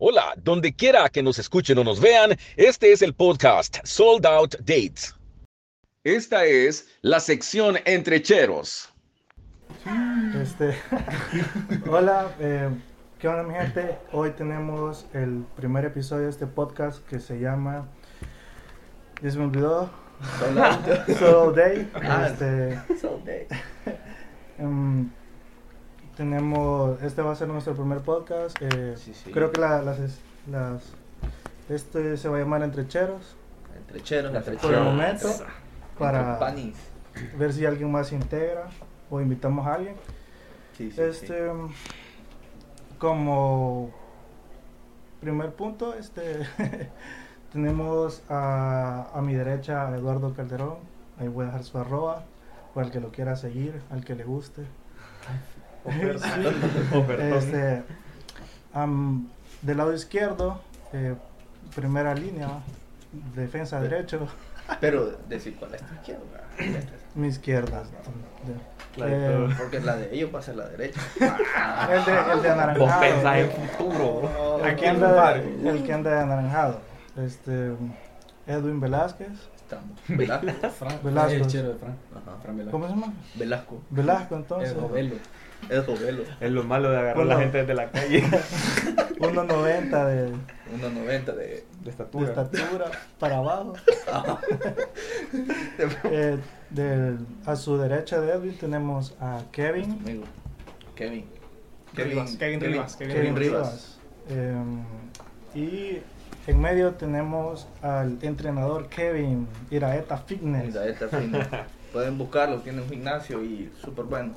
Hola, donde quiera que nos escuchen o nos vean, este es el podcast Sold Out Dates. Esta es la sección entre cheros. Este, hola, eh, ¿qué onda mi gente? Hoy tenemos el primer episodio de este podcast que se llama, ya se me olvidó, Soul Day. Ah, Este, Soul Day. Tenemos, este va a ser nuestro primer podcast. eh, Sí, sí. Creo que la- las, las, este se va a llamar Entrecheros Entre cheros, entre por el momento para ver si alguien más se integra o invitamos a alguien. Sí, sí, Este, como primer punto, este, tenemos a, a mi derecha a Eduardo Calderón. Ahí voy a dejar su arroba para el que lo quiera seguir, al que le guste. Este, del lado izquierdo, eh, primera línea, defensa derecho. Pero decir cuál es tu izquierda. Mi izquierda. La de Eh, todos. Porque la de ellos va a ser la derecha. el de, el de Vos anaranjado. pensás en futuro. El que anda, el que anda de anaranjado. Este, Edwin Velázquez. Estamos. Velasco. Fran, Velasco. el chero de Fran. Ajá. Fran Velasco. ¿Cómo se llama? Velasco. Velasco, entonces. El Robelo. Es Jovelo. Es lo malo de agarrar a la gente desde la calle 1.90 de, 1.90 de. de de estatura. estatura para abajo. Eh, del- a su derecha de Edwin tenemos a Kevin. Amigo. Kevin. Rivas, Kevin Rivas, Kevin Kevin Rivas. Rivas. Em, y en medio tenemos al entrenador Kevin Iraeta Fitness. Mira, esta fina. Pueden buscarlo, tiene un gimnasio y súper bueno.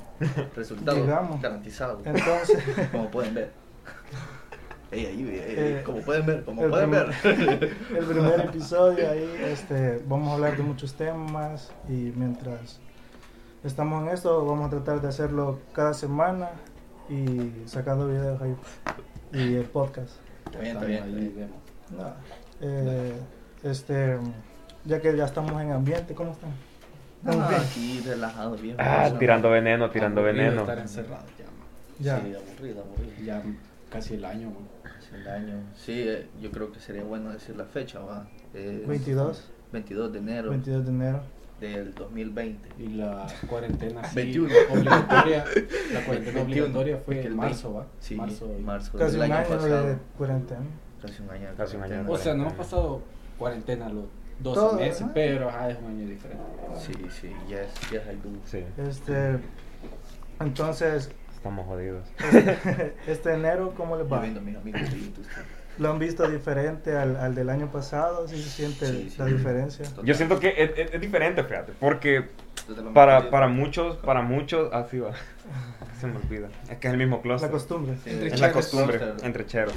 Resultados Digamos. garantizados. Entonces, Como pueden ver. Ey, ahí, ey, Eh, como pueden ver, como pueden ver. el primer episodio ahí, este, vamos a hablar de muchos temas y mientras estamos en esto vamos a tratar de hacerlo cada semana y sacando videos ahí y el podcast. Está bien, No, eh, este, ya que ya estamos en ambiente, ¿cómo están? ¿Estamos Ah, bien? aquí relajado, bien. Ah, relajado. tirando veneno, tirando Aburrido veneno. estar encerrado ya. Ya. Sí, aburrido, aburrido. Ya casi el año, man. Hace el año. Sí, eh, yo creo que sería bueno decir la fecha, va. Es 22, 22 de enero 22 de enero. del 2020. Y la cuarentena sí, 21. obligatoria. La cuarentena 21, obligatoria fue en el marzo, ¿va? Sí, Marzo. marzo, Casi del un año año pasado. de cuarentena. Casi un año. de Casi un año. O sea, no hemos pasado cuarentena los 12 Todo, meses, pero ajá, es un año diferente. Sí, sí, ya es, ya es algo. Sí, Este, entonces, estamos jodidos. este enero, ¿cómo les Yo va? viendo. ¿Lo han visto diferente al, al del año pasado? ¿Sí se siente Sí, sí. la diferencia? Yo siento que es, es- es diferente, fíjate, porque la para, para muchos, para muchos, así va. Se me olvida. Es que es el mismo La clúster. costumbre. Sí, Entre Es la cheros. costumbre, Clúster. entre cheros.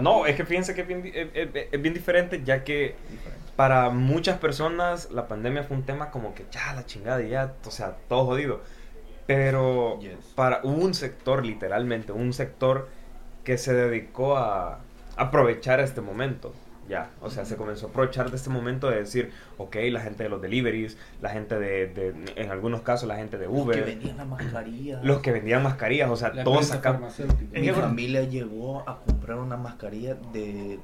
No, es que fíjense que es bien, es- es- es bien diferente, ya que Diferente. para muchas personas la pandemia fue un tema como que ya la chingada, y ya, o sea, todo jodido. Pero Yes. para un sector, literalmente, un sector que se dedicó a aprovechar este momento. Ya, o sea, se comenzó a aprovechar de este momento de decir, ok, la gente de los deliveries, la gente de, de- en algunos casos, la gente de Los que Uber, vendían las mascarillas. los que vendían mascarillas, o sea, La todos farmacéutica. Mi familia llegó a comprar una mascarilla de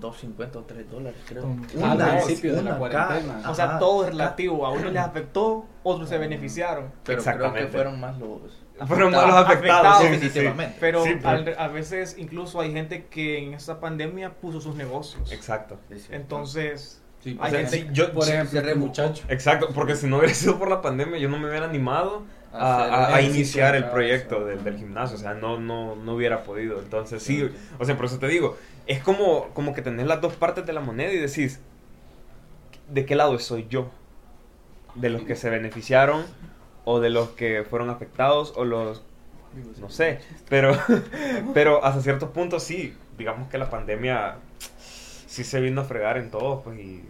2.50 o 3 dólares, creo. Al principio de la cuarentena. O sea, todo es relativo. A unos les afectó, otros se beneficiaron. Pero creo que Exactamente. fueron más los Fueron más los afectados, afectados, sí, sí, sí. definitivamente. Pero Sí, pero- al- a veces incluso hay gente que en esta pandemia puso sus negocios. Exacto. Entonces, Sí, hay o sea, gente... yo- por ejemplo, se rebu- muchacho. Exacto, porque si no hubiera sido por la pandemia, yo no me hubiera animado a, a- a iniciar el proyecto del, del gimnasio. O sea, no, no, no hubiera podido. Entonces, sí, o sea, por eso te digo, es como, como que tenés las dos partes de la moneda y decís, ¿de qué lado soy yo? ¿De los que se beneficiaron o de los que fueron afectados o los... No sé, pero, pero hasta ciertos puntos sí, digamos que la pandemia sí se vino a fregar en todos, pues, y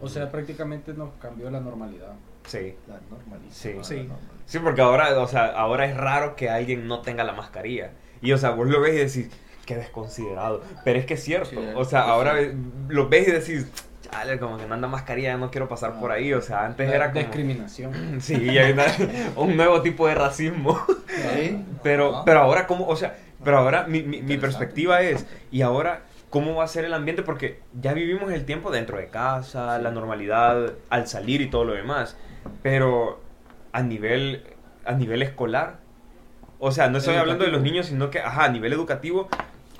O sea, prácticamente nos cambió la normalidad. sí. La normalización. Sí. Sí. Sí, porque ahora, o sea, ahora es raro que alguien no tenga la mascarilla. Y, o sea, vos lo ves y decís, qué desconsiderado. Pero es que es cierto. Sí, o sea, sí, ahora sí. lo ves y decís, chale, como que no anda mascarilla, ya no quiero pasar por ahí. O sea, antes La era como... discriminación. Sí, hay una- un nuevo tipo de racismo. Sí. Pero, pero ahora, como, o sea, Pero ahora mi, mi- mi perspectiva es, ¿y ahora cómo va a ser el ambiente? Porque ya vivimos el tiempo dentro de casa, la normalidad al salir y todo lo demás. Pero a nivel, a nivel escolar, o sea, no estoy hablando de los niños, sino que, ajá, a nivel educativo,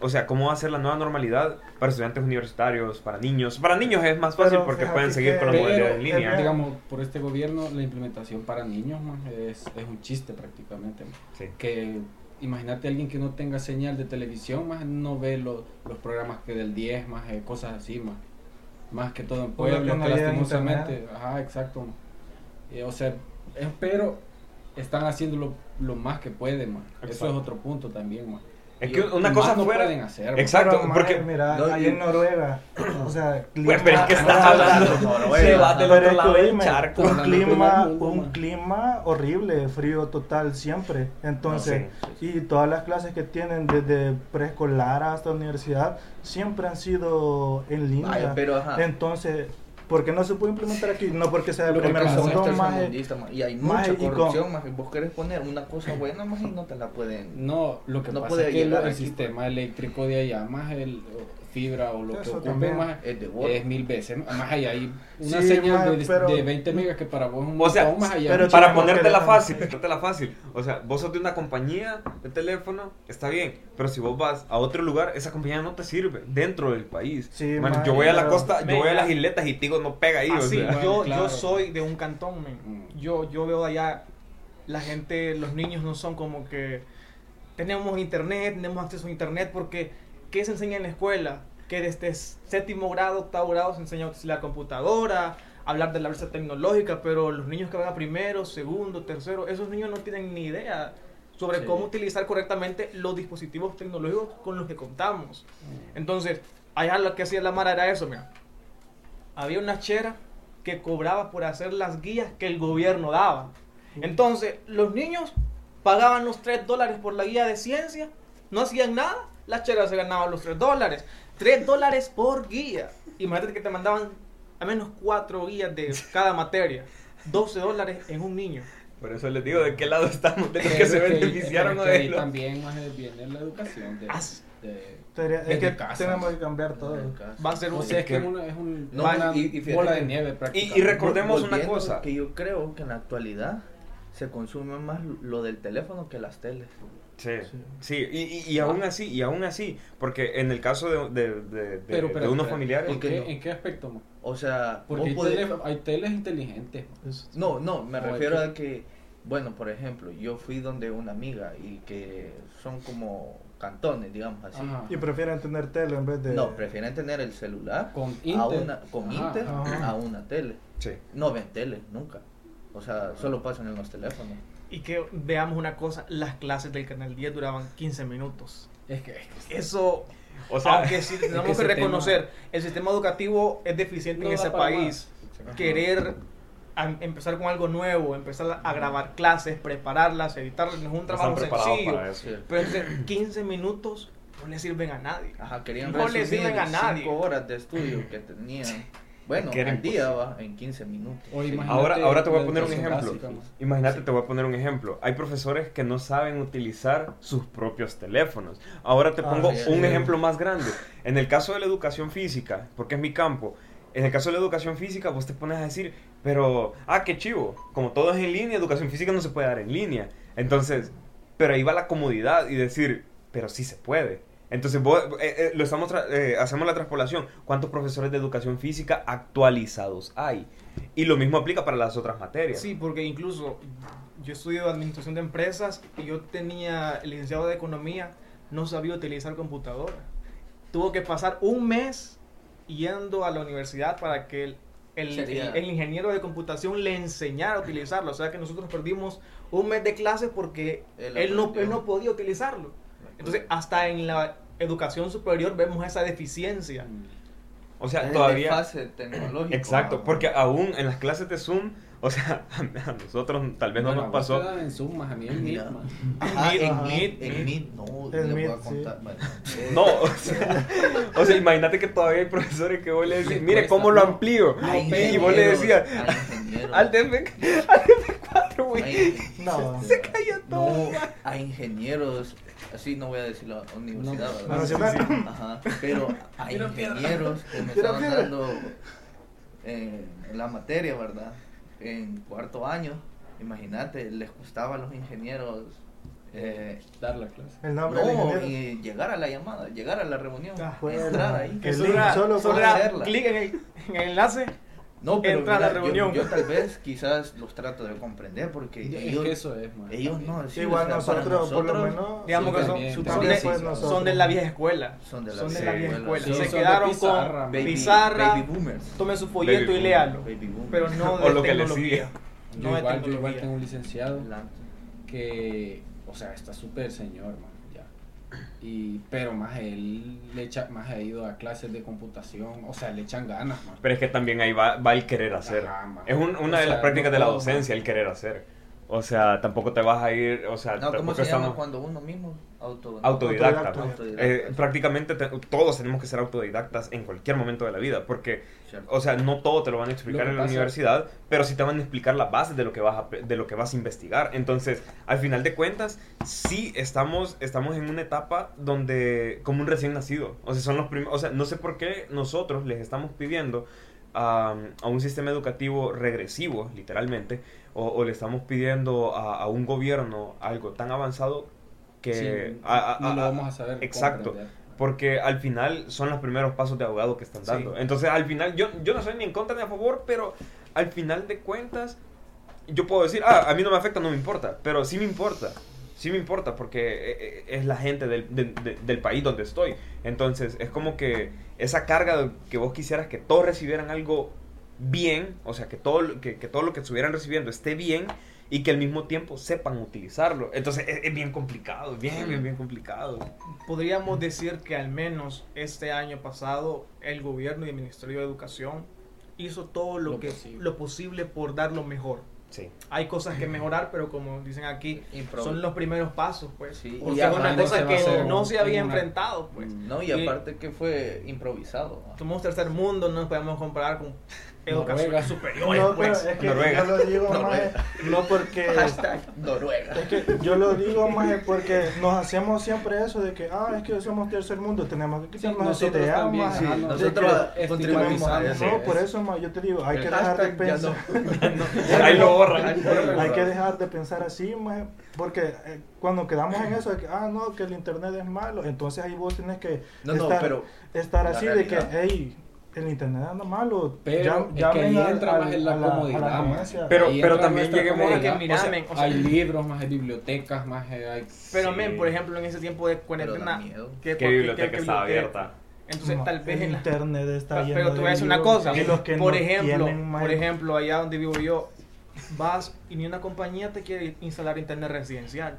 o sea, ¿cómo va a ser la nueva normalidad para estudiantes universitarios, para niños? Para niños es más fácil Pero porque pueden seguir con la modalidad en eh, línea. digamos, por este gobierno, la implementación para niños man, es, es un chiste prácticamente. Sí. Que imagínate alguien que no tenga señal de televisión, más no ve lo- los programas que del 10, más eh, cosas así, más. Más que todo en Por lo que pueblos, no lastimosamente. Ajá, exacto. Eh, o sea, es- pero están haciendo lo, lo más que pueden, man. Eso es otro punto también, man. Es que una cosa no fuera... pueden hacer. Exacto, Pero, porque... mira, No, ahí en Noruega, o sea, Güey, pero es que estás hablando... Noruega. Se va del otro lado que del charco. un clima, un clima horrible, frío total siempre. Entonces, y todas las clases que tienen desde preescolar hasta universidad siempre han sido en línea. Vaya, pero ajá. Entonces, ¿por qué no se puede implementar aquí? No porque sea de Lo que primer pasa son es mundo, estos maje. tercermundistas, ma, y hay maje, mucha y con- corrupción, más vos querés poner una cosa buena, más y no te la pueden. No, lo que No pasa puede es que el sistema eléctrico de allá, más el fibra o lo que Eso ocupen, también. más Es de es mil veces. Más allá hay una Sí, señal maje, de, pero- de 20 megas que para vos es un O sea, más allá. pero Para ponértela que- fácil, ponértela fácil. O sea, vos sos de una compañía de teléfono, está bien. Pero si vos vas a otro lugar, esa compañía no te sirve dentro del país. Sí, Man, man, yo voy a la costa, yo voy a las isletas y Tigo no pega ahí. o Así, sea. yo, claro. yo soy de un cantón, men. Mm. Yo, yo veo allá, la gente, los niños no son como que tenemos internet, tenemos acceso a internet, porque ¿qué se enseña en la escuela? Que desde séptimo grado, octavo grado se enseña a utilizar la computadora, hablar de la brecha tecnológica, pero los niños que van a primero, segundo, tercero, esos niños no tienen ni idea sobre Sí. cómo utilizar correctamente los dispositivos tecnológicos con los que contamos. Entonces, allá lo que hacía la Mara era eso, mira. Había una chera que cobraba por hacer las guías que el gobierno daba. Entonces, los niños pagaban los 3 dólares por la guía de ciencia, no hacían nada, la chera se ganaba los 3 dólares. 3 dólares por guía. Imagínate que te mandaban al menos 4 guías de cada materia. 12 dólares en un niño. Por eso les digo de qué lado estamos, de los que se beneficiaron o de los- también más viene la educación. De, Ah, de- Sería- es que casa. tenemos que cambiar todo. Va a ser un... o sea, es que es una, es un- No, una y- y fíjate bola de nieve Y, prácticamente. y recordemos una cosa. Que yo creo que en la actualidad se consume más lo del teléfono que las teles. Sí, sí, y, y, y aún así, y aún así, porque en el caso de, de, de, de- Pero, de pero, unos pero, familiares, ¿en ¿por qué qué, no? ¿En qué aspecto? man? O sea, Porque hay, podés- teles, hay teles inteligentes. No, no, me refiero que- a que, bueno, por ejemplo, yo fui donde una amiga y que son como cantones, digamos así. Ajá. Y prefieren tener tele en vez de... No, prefieren tener el celular Con a Inter. una, con Ajá, Inter ajá. a una tele. sí. No ven tele, nunca. O sea, solo pasan en los teléfonos. Y que veamos una cosa, las clases del Canal 10 duraban 15 minutos. Es que, es que Eso, O sea, aunque sí tenemos que reconocer, el sistema educativo es deficiente no en ese país. más. Querer a- empezar con algo nuevo, empezar a grabar clases, prepararlas, editarlas, no es un trabajo sencillo. para eso. Sí. Pero entonces, 15 minutos no le sirven a nadie. Ajá, querían No le sirven a nadie. cinco horas de estudio que tenían. Bueno, Que era al día va en 15 minutos. Sí. Ahora, ahora te voy a poner un ejemplo. básica. Imagínate, te voy a poner un ejemplo. Hay profesores que no saben utilizar sus propios teléfonos. Ahora te Ah, pongo sí, un sí. ejemplo más grande. En el caso de la educación física, porque es mi campo, en el caso de la educación física, vos te pones a decir, pero, ah, qué chivo, como todo es en línea, educación física no se puede dar en línea. Entonces, pero ahí va la comodidad y decir, pero sí se puede. Entonces, vos, eh, eh, lo estamos tra- eh, hacemos la transpolación. ¿Cuántos profesores de educación física actualizados hay? Y lo mismo aplica para las otras materias. Sí, porque incluso yo estudio administración de empresas y yo tenía el licenciado de economía, no sabía utilizar computadora. Tuvo que pasar un mes yendo a la universidad para que el, el, Sería- el- el ingeniero de computación le enseñara a utilizarlo. O sea que nosotros perdimos un mes de clase porque Él él, no, él no podía utilizarlo. Entonces, hasta en la educación superior vemos esa deficiencia. O sea, Es todavía... fase tecnológico. Exacto, porque aún en las clases de Zoom, o sea, a nosotros tal vez no nos a pasó. en Zoom, más a mí en. Meet. Ajá, en. Meet, en Meet, no, voy Meet, a contar. sí. bueno, eh, No, o sea, o sea, imagínate que todavía hay profesores que vos le decís, mire cuesta, cómo lo no. amplío. hay y vos le decías, al DF, al DF4, güey. No. se cayó No, hay ingenieros así no voy a decir la universidad, La ¿verdad? nacional. Ajá, pero hay Tira piedra. ingenieros que me Tira estaban piedra. dando en, en la materia, ¿verdad? En cuarto año, imagínate, les costaba a los ingenieros eh, Dar la clase. El nombre del no, ingeniero. y llegar a la llamada, llegar a la reunión, Ah, entrar ahí. Era, solo solo hacerla. clic en el, en el enlace. No, pero Entra a la mira, yo- reunión. Yo, tal vez quizás los trato de comprender porque Es ellos, que eso es, man. ellos no. sí, Igual o sea, nosotros, por lo menos, Digamos que son, son de, nosotros. son de la vieja escuela. Son de la Son de vieja la vieja escuela. Se quedaron pizarra, con. Baby- pizarra. baby boomers. Tome su folleto Baby y léalo. Pero no O de lo que le tecnología. Yo No de igual, yo igual tecnología. tengo un licenciado que, o sea, está súper señor, man. Y, pero más él le echa, más ha ido a clases de computación, o sea, le echan ganas, man. Pero es que también ahí va, va el querer hacer. Ajá. Es un- una O de las prácticas no de la docencia, man. el querer hacer. O sea, tampoco te vas a ir, o sea, No, ¿cómo se llama estamos cuando uno mismo auto, autodidacta. Autodidacta. Eh, prácticamente te- todos tenemos que ser autodidactas en cualquier momento de la vida, porque, Cierto. o sea, no todo te lo van a explicar en la universidad, pero sí te van a explicar las bases de lo que vas a, de lo que vas a investigar. Entonces, al final de cuentas, sí estamos, estamos en una etapa donde, como un recién nacido, o sea, son los prim- o sea, no sé por qué nosotros les estamos pidiendo a, a un sistema educativo regresivo, literalmente, o, o le estamos pidiendo a, a un gobierno algo tan avanzado que... Sí, a- a- no lo vamos a saber Exacto. comprender. Porque al final son los primeros pasos de abogado que están Sí. dando. Entonces, al final, yo, yo no soy ni en contra ni a favor, pero al final de cuentas, yo puedo decir, ah, a mí no me afecta, no me importa. Pero sí me importa. Sí me importa porque eh, eh, es la gente del, de- de- del país donde estoy. Entonces, es como que esa carga que vos quisieras que todos recibieran algo bien, o sea, que todo, que todo lo que estuvieran recibiendo esté bien y que al mismo tiempo sepan utilizarlo. Entonces, es, es bien complicado, bien, bien, bien complicado. Podríamos decir que al menos este año pasado el gobierno y el Ministerio de Educación hizo todo lo, Lo que posible. lo posible por dar lo mejor. Sí. Hay cosas que mejorar, pero como dicen aquí, Improv- son los primeros pasos, pues. Sí, Porque y es una cosa que no se había una- enfrentado, pues. No, y Y- aparte que fue improvisado. Somos tercer mundo, no nos podemos comparar con educación Noruega. superior. No, pero pues. es que Noruega. yo lo digo más, no porque... Hashtag Noruega. Es que yo lo digo más porque nos hacemos siempre eso de que, ah, es que somos tercer mundo, tenemos que Sí, quitarnos esa nosotros idea, también, más, sí, de nosotros contribuimos tenemos- a eso. No, por eso, más, yo te digo, hay El que dejar de pensar, no- Ahí lo borran. Hay que dejar de pensar así, más, porque eh, cuando quedamos en eso de que, ah, no, que el internet es malo, entonces ahí vos tienes que No, no, estar, pero estar así de que, hey, el internet anda malo, Pero es que ahí al- entra más en la comodidad, más. conveniencia. Pero- Ahí pero también lleguemos a que, mira, O sea, men, o sea- hay libros, más hay bibliotecas, más hay... Pero, Sí. men, por ejemplo, en ese tiempo de cuarentena. ¿qué, ¿Qué biblioteca qué estaba biblioteca? abierta? Entonces, No, tal vez el en la- internet está Pero lleno te voy a decir una cosa. y los que por no ejemplo, por ejemplo, allá donde vivo yo, vas y ni una compañía te quiere instalar internet residencial.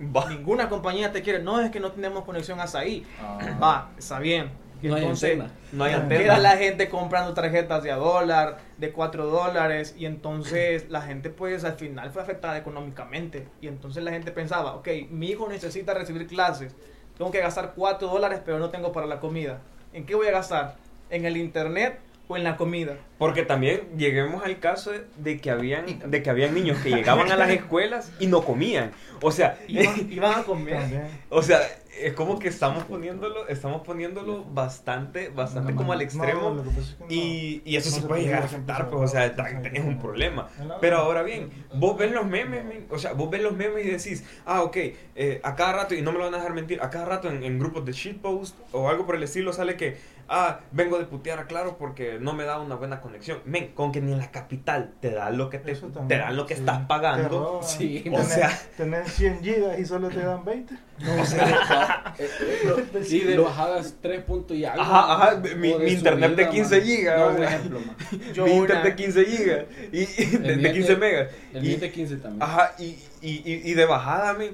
Va. Ninguna compañía te quiere. No es que no tenemos conexión hasta ahí. Ah. Va, está bien. Y No hay entonces antena. No hay antena. queda la gente comprando tarjetas de a dólar, de 4 dólares, y entonces la gente pues al final fue afectada económicamente. Y entonces la gente pensaba, ok, mi hijo necesita recibir clases, tengo que gastar 4 dólares, pero no tengo para la comida. ¿En qué voy a gastar? ¿En el internet o en la comida? Porque también lleguemos al caso de que habían, de que habían niños que llegaban a las escuelas y no comían. O sea, Iban, iban a comer. O sea, es como que estamos poniéndolo, estamos poniéndolo bastante, bastante No, como al no, extremo. pasa es que no. Y, y eso No se se puede llegar a afectar, pues, o sea, tenés un problema. Pero ahora bien, vos ves los memes, o sea, vos ves los memes y decís, ah, ok, eh, a cada rato, y no me lo van a dejar mentir, a cada rato en, en grupos de shitpost o algo por el estilo sale que, ah, vengo de putear a Claro porque no me da una buena conexión. Men, con que ni en la capital te dan lo que te, Eso te también, dan lo que sí. estás pagando. Sí, o Tenés- sea- tenés 100 gigas y solo te dan 20. O sea, Sí, de bajadas 3 puntos y algo. Ajá, ajá, mi- mi internet de subida, 15 man. gigas, No, un ejemplo, man. Yo mi una- internet de 15 gigas y, y de, de mío 15 de- megas. El y, de 15 también. Ajá, y, y, y, y de bajada, men.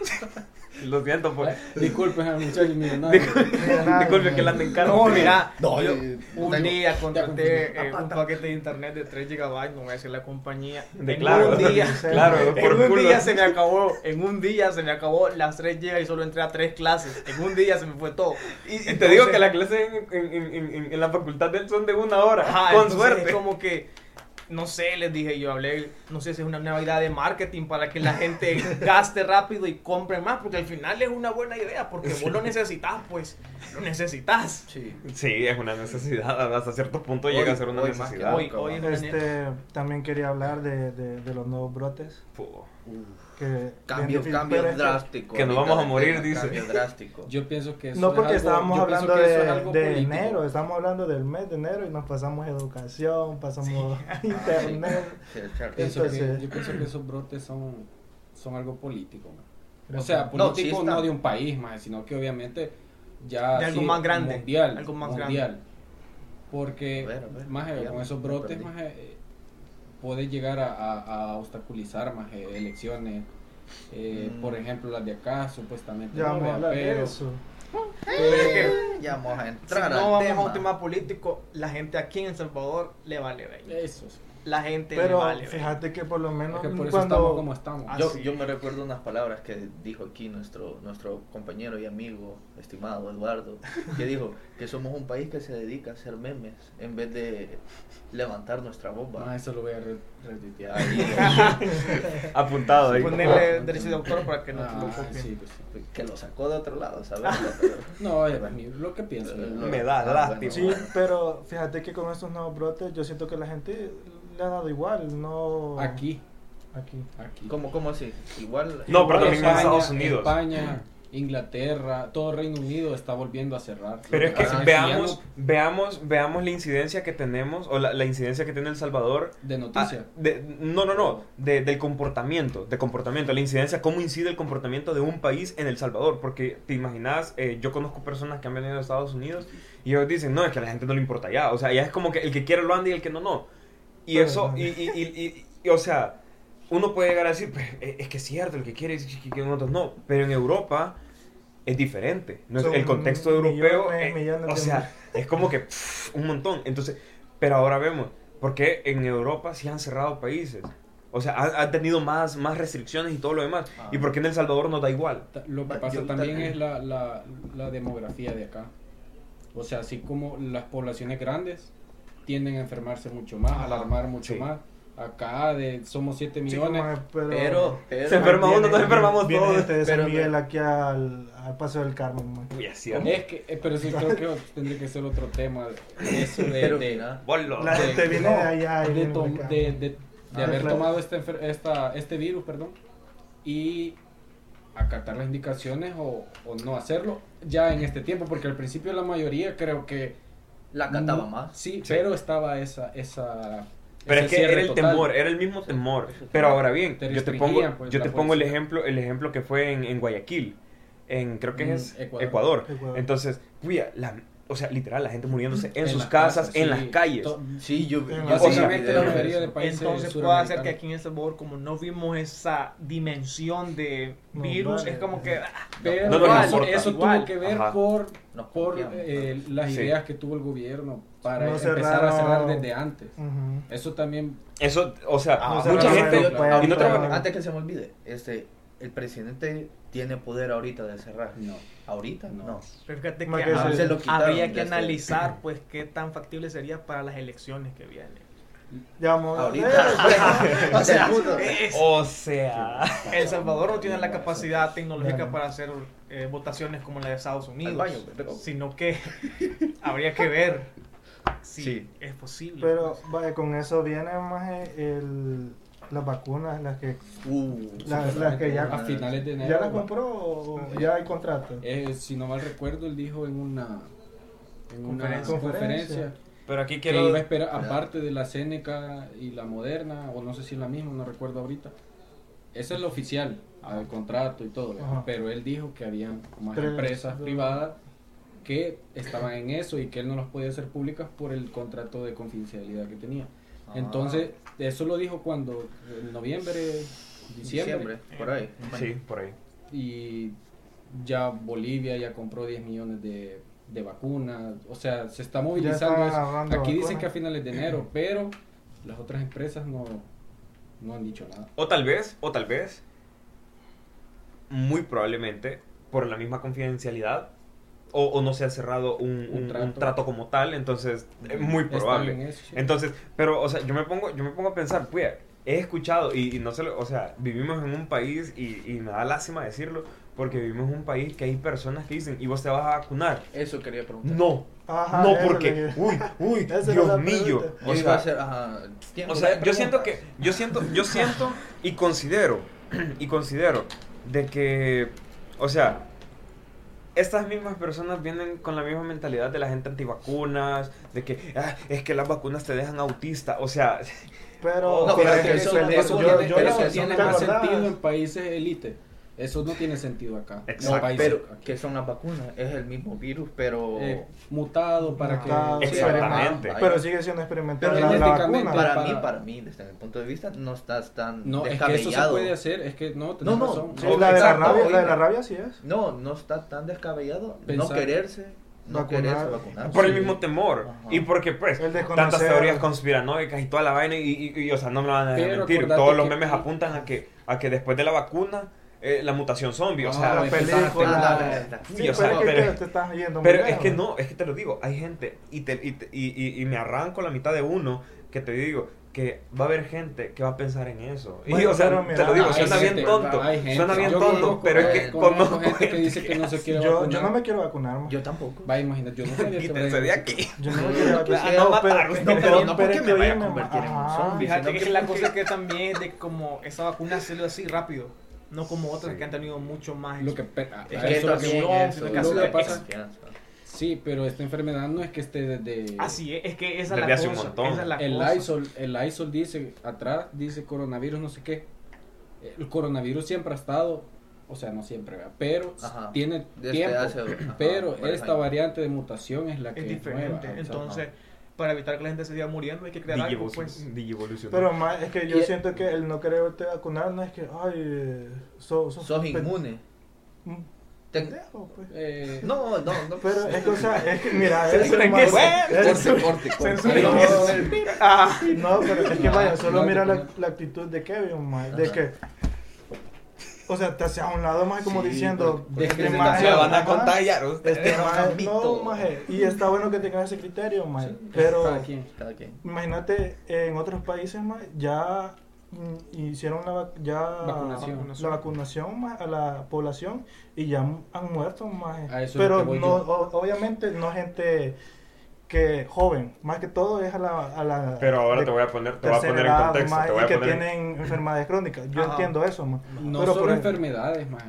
Lo siento, pues. Disculpen al muchacho millonario. Disculpe que la anden caro. No, mira, No, yo yo- un día contraté eh, un paquete de internet de 3 GB, no voy a decir la compañía. De en claro, un día, claro, en por un culo. día se me acabó, en un día se me acabó las 3 GB y solo entré a 3 clases. En un día se me fue todo. Y, y te Entonces- digo que las clases en, en, en, en- en la facultad de él son de una hora, Ajá, con suerte. Es como que no sé, les dije, yo hablé, no sé si es una nueva idea de marketing para que la gente gaste rápido y compre más, porque al final es una buena idea, porque vos lo necesitas, pues, lo necesitas. Sí. Sí, es una necesidad. Hasta cierto punto Hoy- llega a ser una hoy más que necesidad. Hoy, hoy Este, también quería hablar de, de, de los nuevos brotes. Que Cambio, difícil, cambio drástico. que nos vamos a morir, dice. Cambio drástico. Yo pienso que eso No es porque algo- estábamos hablando de, es algo de enero, estamos hablando del mes de enero y nos pasamos educación, pasamos internet. Sí, que- Entonces- yo pienso que esos brotes son, son algo político. man. O sea, No, político sí no, de un país, más, sino que obviamente ya De algo sí, más grande, mundial, algo más mundial. Porque A ver, a ver, más con esos brotes más puede llegar a, a- a obstaculizar más elecciones. Eh, Mm. Por ejemplo, las de acá, supuestamente. ya no, vamos a hablar de pero, eso. Pero es que, Ya vamos a si entrar no al vamos tema. a un tema político, la gente aquí en El Salvador le vale ver. Eso sí. La gente Pero vale fíjate que por lo menos Es que por eso estamos cuando como estamos. Ah, Yo, yo me recuerdo unas palabras que dijo aquí nuestro, nuestro compañero y amigo, estimado Eduardo, que dijo que somos un país que se dedica a hacer memes en vez de levantar nuestra bomba. Ah, eso lo voy a re- retuitear. Apuntado ahí. Ponerle derecho de autor para que no te lo Ah, copien. sí, pues sí. que lo sacó de otro lado, ¿sabes? No, es mi- lo que pienso. Lo- Me da ah, lástima. Sí, pero fíjate que con estos nuevos brotes yo siento que la gente le ha dado igual, no... Aquí, Aquí. aquí. ¿Cómo, ¿Cómo así? Igual. No, pero también en Estados Unidos. España, Inglaterra, todo Reino Unido está volviendo a cerrar. Pero es que Ah, veamos, veamos, veamos la incidencia que tenemos, o la, la incidencia que tiene El Salvador. de Ah, noticias. de- no, no, no, de- del comportamiento, de comportamiento, la incidencia, cómo incide el comportamiento de un país en El Salvador, porque te imaginas, eh, yo conozco personas que han venido a Estados Unidos y ellos dicen, no, es que a la gente no le importa ya, o sea, ya es como que el que quiere lo anda y el que no, no. Y Pero, eso, y, y, y, y- y, o sea, uno puede llegar a decir, pues, es es que es cierto, el que quiere es que que nosotros no, pero en Europa es diferente. No es- el contexto europeo, millones, eh, o sea, es como que pff, un montón. Entonces, pero ahora vemos, porque en Europa sí han cerrado países. O sea, han, han tenido más, más restricciones y todo lo demás. Ah. ¿Y por qué en El Salvador nos da igual? Lo que pasa también es la, la, la demografía de acá. O sea, así como las poblaciones grandes tienden a enfermarse mucho más, a Ajá, alarmar mucho sí. más. Acá de, somos 7 Sí, millones. mae, pero, Pero, pero. Se enferma uno, nos enfermamos viene todos. gente de San Pero- Miguel aquí al, al Paso del Carmen, es que, eh, pero eso creo que tendría que ser otro tema. Eso de, Pero de-. La de- gente viene no, de allá y de, viene tom- para acá. de- de- de haber claro. tomado este, esta, este virus, perdón, y acatar las indicaciones o, o no hacerlo ya en este tiempo, porque al principio la mayoría creo que la cantaba más. Sí, Sí. pero estaba esa esa Pero ese es que era el total. temor, era el mismo temor. Pero ahora bien, Te yo te pongo, pues, yo te pongo el ejemplo, el ejemplo que fue en, en Guayaquil, en creo que Mm, es Ecuador. Ecuador. Ecuador. Entonces, cuya, la, o sea, literal, la gente muriéndose en, En sus casas, en sí, las calles. to- Sí, yo. Básicamente la mayoría de países Entonces puede ser que aquí en El Salvador, como no vimos esa dimensión de No, virus, es como que... ah, Pero No nos igual, eso Igual. tuvo que ver Ajá. por, por eh, las Sí. ideas que tuvo el gobierno para No empezar cerraron. a cerrar desde antes. Eso también Eso, o sea, Ah, No, mucha gente... y no. Antes que se me olvide, este, el presidente tiene poder ahorita de cerrar. no. ¿Ahorita? No. No. Pero fíjate que que hab- se- se lo quitaron habría que analizar pues qué tan factible sería para las elecciones que vienen. A Ahorita. O sea, Segundo. es- O sea... El Salvador no tiene la capacidad tecnológica para hacer eh, votaciones como la de Estados Unidos, Al baño, pero- sino que habría que ver si Sí. es posible. Pero vaya, con eso viene más el, las vacunas, las que Uh, Las- las que ya- a finales de enero. ya las compró o ya hay contrato. Eh, si no mal recuerdo, él dijo en una, en una Conferencia. conferencia, Pero aquí que quiero... iba a esperar, aparte de la Seneca y la Moderna, o no sé si es la misma, no recuerdo ahorita. Ese es lo oficial, el contrato y todo. Ajá. Pero él dijo que había más Tres, empresas dos. privadas que estaban en eso y que él no las podía hacer públicas por el contrato de confidencialidad que tenía. Entonces, eso lo dijo cuando, en noviembre, diciembre, diciembre, por ahí. Sí, por ahí. y ya Bolivia ya compró 10 millones de, de vacunas, o sea, se está movilizando. Aquí dicen que a finales de enero, pero las otras empresas no, no han dicho nada. O tal vez, o tal vez, muy probablemente, por la misma confidencialidad, o, o no se ha cerrado un, Un un- un trato. como tal, entonces es muy probable. en eso, sí. Entonces, pero, o sea, yo me pongo, yo me pongo a pensar, pues, he escuchado, y, y no se lo, o sea, vivimos en un país, y, y me da lástima decirlo, porque vivimos en un país que hay personas que dicen, ¿y vos te vas a vacunar? Eso quería preguntar. No, Ajá, no, porque, uy, uy, Dios mío. O sea, hacer, ajá, tiempo o sea, yo siento que, yo siento, yo siento y considero, y considero de que, o sea, estas mismas personas vienen con la misma mentalidad de la gente antivacunas, de que "Ah, es que las vacunas te dejan autista, o sea, Pero, No, pero pero es que eso- eso- eso yo- tiene- yo pero no- eso no tiene te más sentido en países élite. Eso no tiene sentido acá. Exacto. países Pero, aquí. ¿qué son las vacunas? Es el mismo virus, pero... Eh, mutado para Mutado, que Exactamente. Pero sigue siendo experimental Pero la, la vacuna. para, para- mí, para mí, desde mi punto de vista, no estás tan No, es que eso se descabellado. puede hacer, es que no, No, no, razón. Sí, no, la, de la, rabia, la de la rabia sí es. No, no está tan descabellado no Pensar- quererse, no Vacunar. quererse vacunar. por el Sí. mismo temor. Ajá. Y porque, pues, El tantas teorías conspiranoicas y toda la vaina, y, y- y, o sea, no me van a mentir. Todos los que- memes apuntan a que, a que después de la vacuna, eh, la mutación zombie, o Ah, sea, la película. o pero es que pero- te, te estás yendo muy Pero es lejos. que no, es que te lo digo, hay gente y, te, y, te- y, y- y me arranco la mitad de uno que te digo que va a haber gente que va a pensar en eso. Y Bueno, o sea, te lo digo, suena gente, bien tonto, suena bien Yo tonto, pero es que conozco conozco gente que dice que no se quiere Yo, vacunar. yo no me quiero vacunar. Yo tampoco. Va, imagínate, yo no sabía que Quítense de aquí. Yo no me quiero vacunar. quisiera no, pero, no, pero no porque me vaya a convertir en un zombie. Fíjate que la cosa que también es de como esa vacuna salió así rápido, no como otras Sí. que han tenido mucho más. Lo que, pasa- confianza. Sí, pero esta enfermedad no es que esté desde... Así es, es que esa la hace un cosa. montón. esa es la El cosa. ISOL, el ISOL dice, atrás dice coronavirus no sé qué. El coronavirus siempre ha estado, o sea, no siempre, ¿verdad? pero Ajá. tiene Desde tiempo. hace- pero esta variante de mutación es la que es es diferente. nueva, o sea, Entonces, para evitar que la gente se siga muriendo, hay que crear algo, pues. Digivolución. Pero más, es que yo Y- siento que el no quererte vacunar no es que, ay, eh, sos, sos, inmune. un Te- pendejo, pues. eh, No, no, no. Pero es que, o sea, es que, mira, eso creen más- es- corte, corte, No. Ah, No, pero es que vaya, solo no, mira no. la, la actitud de Kevin, mae, de que, o sea, te hacia un lado más como Sí, diciendo, porque- este se Se van a contagiar ustedes. Este ámbito. no, maje, y está bueno que tengas ese criterio, mae, Sí. pero cada quien. Cada quien. imagínate en otros países, mae, ya mm, hicieron la ya Vacunación. la vacunación a la población y ya han muerto A es pero no, o- obviamente no gente que joven, más que todo es a la, a la Pero ahora de te voy a poner, te voy a tercera poner en edad, contexto, te voy y a que poner tienen enfermedades crónicas. Yo Ajá. entiendo eso. No Pero solo por- enfermedades, más.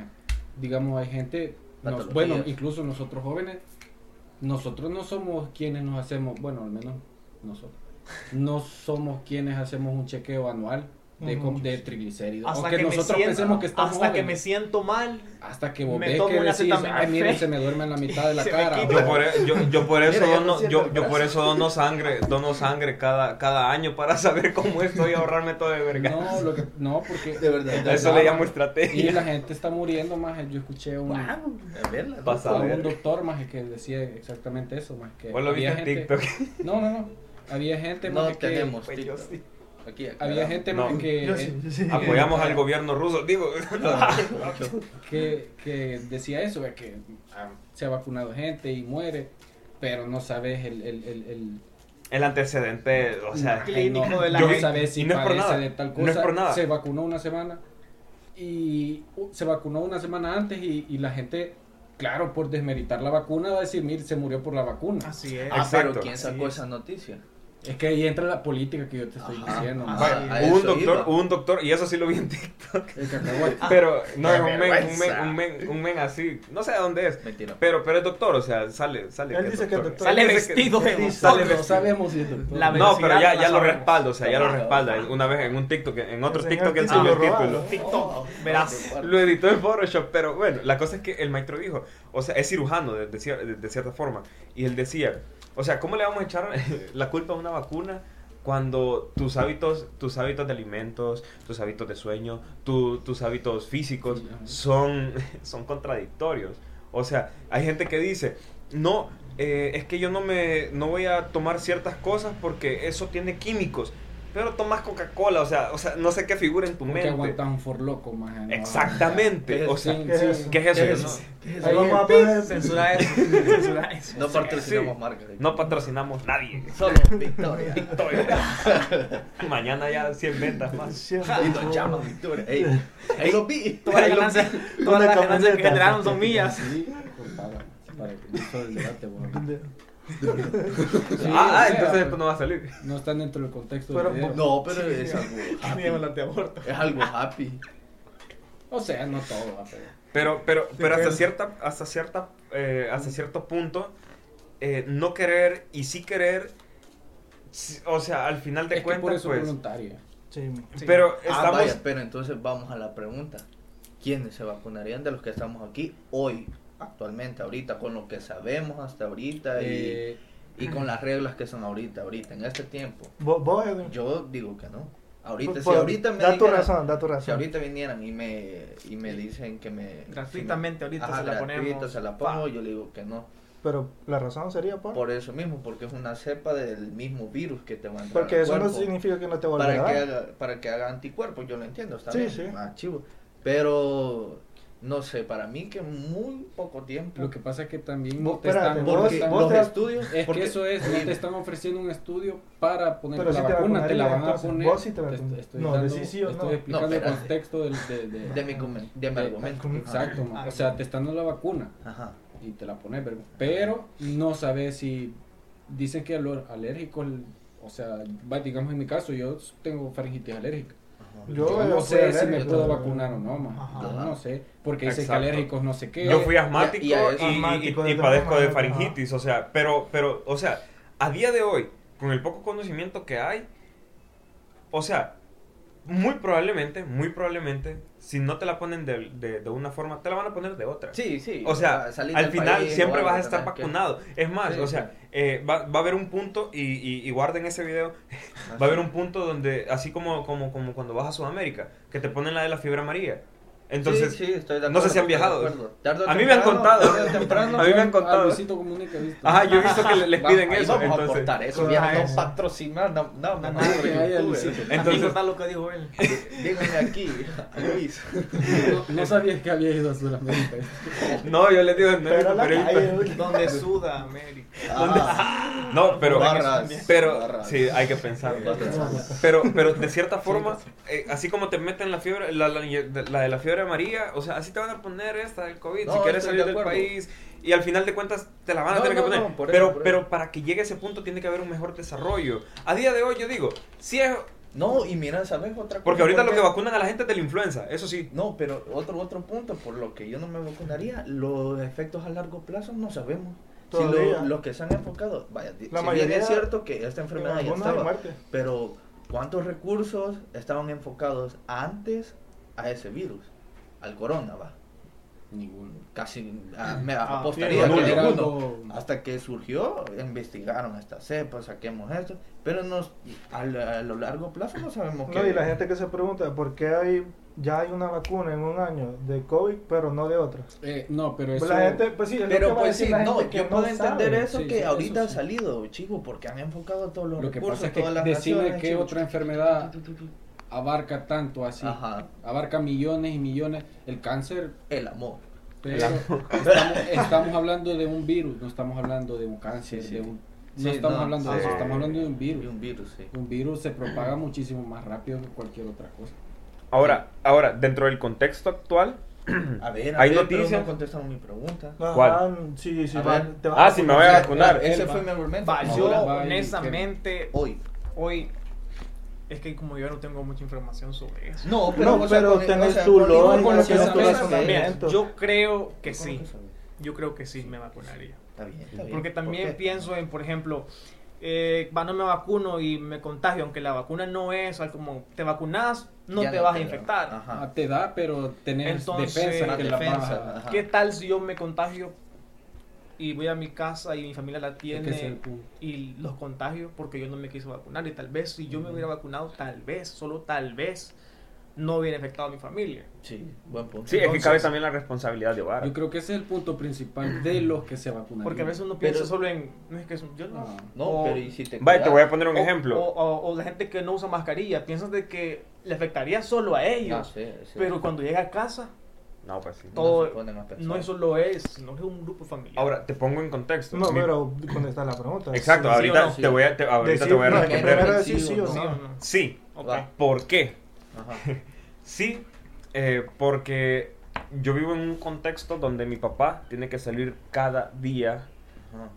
Digamos, hay gente, nos- bueno, incluso nosotros jóvenes, nosotros no somos quienes nos hacemos, bueno, al menos nosotros, no somos quienes hacemos un chequeo anual de, com- de triglicéridos. hasta Aunque que me nosotros siento, pensemos que estamos hasta que me siento mal. Hasta que vos me ves tomo que decís, ay, miren, se me duerme en la mitad de la cara. Yo por, e- yo, yo por eso Mira, dono, yo, yo por eso dono sangre, dono sangre cada, cada año para saber cómo estoy y ahorrarme todo de verga. No, lo que, no, porque De verdad. es A eso verdad, le llamo estrategia. Y la gente está muriendo más. Yo escuché un, Wow, a un doctor más que decía exactamente eso, más que Vos lo viste en TikTok. No, no, no. Había gente No más que tenemos Pues TikTok. Aquí, había gente No. que Yo sí, sí. Apoyamos al gobierno ruso, digo. que, que decía eso, que ah, se ha vacunado gente y muere, pero no sabes el, el, el, el- El antecedente, o sea, Clínico no, de la gente. sabes si Y no es por nada, de tal no es cosa. por nada. Se vacunó una semana y uh, se vacunó una semana antes y, y la gente, claro, por desmeritar la vacuna va a decir, mire, se murió por la vacuna. Así es. Ah, Exacto. pero ¿quién sacó Sí. esa noticia? Es que ahí entra la política que yo te estoy Ajá, diciendo. ajá. man. Vaya, a hubo un doctor, iba. un doctor, y eso sí lo vi en TikTok. El cacahuate. Pero no Qué es un men, un men, un men, un men así, no sé de dónde es. Mentira. Pero, pero es doctor, o sea, sale, sale. Él dice que es doctor. Sale que- vestido de doctor. sale No vestido. sabemos si es doctor. La No, pero ya, ya lo respalda, o sea, ya lo respalda. Una vez en un TikTok, en otro TikTok él subió el título. TikTok, verás. Lo editó en Photoshop, pero bueno, la cosa es que el maestro dijo, o sea, es cirujano de cierta forma, y él decía, o sea, ¿cómo le vamos a echar la culpa a una vacuna cuando tus hábitos, tus hábitos de alimentos, tus hábitos de sueño, tu- tus hábitos físicos son, son contradictorios? O sea, hay gente que dice, no, eh, es que yo no me, no voy a tomar ciertas cosas porque eso tiene químicos. Pero tomas Coca-Cola, o sea, o sea, no sé qué figura en tu mente. aguantas un forloco, más. Exactamente, o sea, ¿qué es eso? ¿qué es eso? ¿Qué es no? eso? ¿Qué es Ahí eso? vamos a poner Censura eso. Censura eso. No patrocinamos Sí. marcas. No patrocinamos nadie. Solo Victoria. Mañana ya 100 ventas más. Y nos llaman Victoria. Ey, ahí lo vi. Todas las ganancias, que generaron son mías. Sí, pues paga. Para que no el debate, bueno. Sí, ah, ah, o sea, entonces esto no va a salir. No están dentro del contexto Pero, del video. No, pero es algo happy. Es algo happy. O sea, no todo, va, pero. Pero, pero, pero hasta cierta, hasta cierta, eh, hasta cierto punto, eh, no querer y sí querer, sí, o sea, al final de Es que por cuentas, eso es pues. voluntario. Sí. Sí. Pero Ah, estamos. vaya, pero entonces vamos a la pregunta. ¿Quiénes se vacunarían de los que estamos aquí hoy, actualmente, ahorita, con lo que sabemos hasta ahorita y, Eh, y con las reglas que son ahorita, ahorita, en este tiempo? Vos, vos, Edwin. Yo digo que no. Ahorita, Pues, si ahorita me Da tu dijeran- razón, da tu Si razón. ahorita vinieran y me, y me dicen que me... Gratuitamente ahorita Ajá, se la ponemos. se la pongo, Pa. yo le digo que no. Pero la razón sería por. Por eso mismo, porque es una cepa del mismo virus que te va a entrar Porque al eso no significa que no te volverá a para que dar. haga para que haga anticuerpos yo lo entiendo está Sí, bien sí. ah, chivo pero no sé para mí que muy poco tiempo lo que pasa es que también no te espérate, están. porque vos los te- estudios es porque- que eso es, no te están ofreciendo un estudio para Pero la vacuna, te la van a poner. entonces, vos sí te Te vacunas. estoy No, dando- decís sí o estoy no. explicando No, el contexto del, de, de, de mi comen- de mi de- argumento Exacto, Ah. o sea, te están dando la vacuna ajá y te la pones, pero, pero no sabes si dicen que alo- alérgicos, o sea, va, digamos en mi caso, yo tengo faringitis alérgica. Yo, Yo, no sé si me puedo vacunar o no, ma. Yo no sé, porque dicen que alérgicos no sé qué. Yo fui asmático y a eso- y, y- Asmático y de padezco de ajá. faringitis, o sea, pero, pero, o sea, a día de hoy, con el poco conocimiento que hay, o sea, muy probablemente, muy probablemente, si no te la ponen de, de, de una forma, te la van a poner de otra. sí sí O sea, al final país, siempre vas a estar que- vacunado. Es más, Sí, o sea, eh, va, va a haber un punto, y, y, y guarden ese video, va a haber un punto donde, así como, como, como cuando vas a Sudamérica, que te ponen la de la fiebre amarilla. Entonces, Sí, sí, estoy de no sé si han acuerdo, viajado. acuerdo. A mí me han contado. A mí me han Ah, contado. Ajá, yo he visto que le- les piden eso. vamos a Entonces, aportar eso eso. no patrocinar no no no. Entonces, lo que dijo él. díganme aquí a Luis No, no sabías que había ido a Sudamérica. no, yo les digo, no, Pero Donde suda América. Ah, no, pero, Barras. pero, Barras. sí, hay que pensar. Pero, pero de cierta forma, eh, así como te meten la fiebre, la, la, la de la fiebre amarilla, o sea, así te van a poner esta del COVID, No, si quieres salir de del país, y al final de cuentas te la van a No, tener que no, poner. no, por eso, pero, pero para que llegue a ese punto tiene que haber un mejor desarrollo. A día de hoy yo digo, si es, No, y mira, ¿sabes otra cosa? porque ahorita lo ¿Por que vacunan a la gente es de la influenza, eso sí. No, pero otro otro punto por lo que yo no me vacunaría, los efectos a largo plazo no sabemos. Si lo- los que se han enfocado, vaya, La si mayoría- bien es cierto que esta enfermedad ya estaba, muerte. pero ¿cuántos recursos estaban enfocados antes a ese virus? Al corona, va. Ninguno. Casi ah, me Ah, apostaría sí, que ninguno. algo- Hasta que surgió, investigaron esta cepa, saquemos esto, pero nos, a, lo- a lo largo plazo no sabemos No, y la gente que se pregunta por qué hay ya hay una vacuna en un año de COVID, pero no de otra. Eh, no, pero eso. Pues la gente, pues sí, es lo que Pero a pues decir sí, no, que yo puedo no entender sabe. eso Sí, que sí, ahorita eso ha sí. salido, chico, porque han enfocado todos los Lo que recursos, pasa es que todas las decime qué otra enfermedad abarca tanto así. Ajá, Abarca millones y millones. El cáncer, el amor. pero estamos, estamos hablando de un virus, no estamos hablando de un cáncer. Sí, sí. de un- no Sí, estamos no, hablando de eso, estamos hablando de un virus. un virus, sí. Un virus se propaga muchísimo más rápido que cualquier otra cosa. Ahora, ahora, dentro del contexto actual, A ver, a ¿Hay ver, noticias? no contestaron mi pregunta. ¿Cuál? Sí, sí, A va- ver. te vas Ah, sí, me voy a vacunar. Ese fue mi argumento. Va, yo va y- honestamente Hoy. hoy es que como yo no tengo mucha información sobre eso. No, No, o sea, pero con- tenés o sea, tu lógica, con. Yo creo que sí. Yo creo que sí me vacunaría. Está bien, está bien. Porque ¿Por también pienso en, por ejemplo, eh, no me vacuno y me contagio, aunque la vacuna no es al como te vacunas, no Ya te vas a infectar. Ajá. Ah, te da, pero tenés Entonces, defensa que defensa. ¿Qué tal si yo me contagio y voy a mi casa y mi familia la Es que ese es tiene punto. y los contagio porque yo no me quise vacunar? Y tal vez si yo me hubiera vacunado, tal vez, solo tal vez, no viene afectado a mi familia. Sí, buen punto. Sí, es que Entonces- cabe también la responsabilidad de hogar. Yo creo que ese es el punto principal de los que se vacunan. Porque a veces uno piensa Pero- solo en, no es que yo no. Ah. No, O- pero y si te Vaya, te voy a poner un O- ejemplo. O, o- o la gente que no usa mascarilla, piensas de que le afectaría solo a Ah, ellos. sí, sí. Pero cuando llega a casa, No, pues sí. No todo, pensar. no es solo es, sino que es un grupo familiar. Ahora, te pongo en contexto. No, Mi- pero contesta la pregunta. Exacto, Sí, ahorita no? te voy a, te- ahorita Decir- te voy a no, responder. decir sí o ¿Sí no. o no? Sí. ¿por qué? Ajá. Sí, eh, porque yo vivo en un contexto donde mi papá tiene que salir cada día.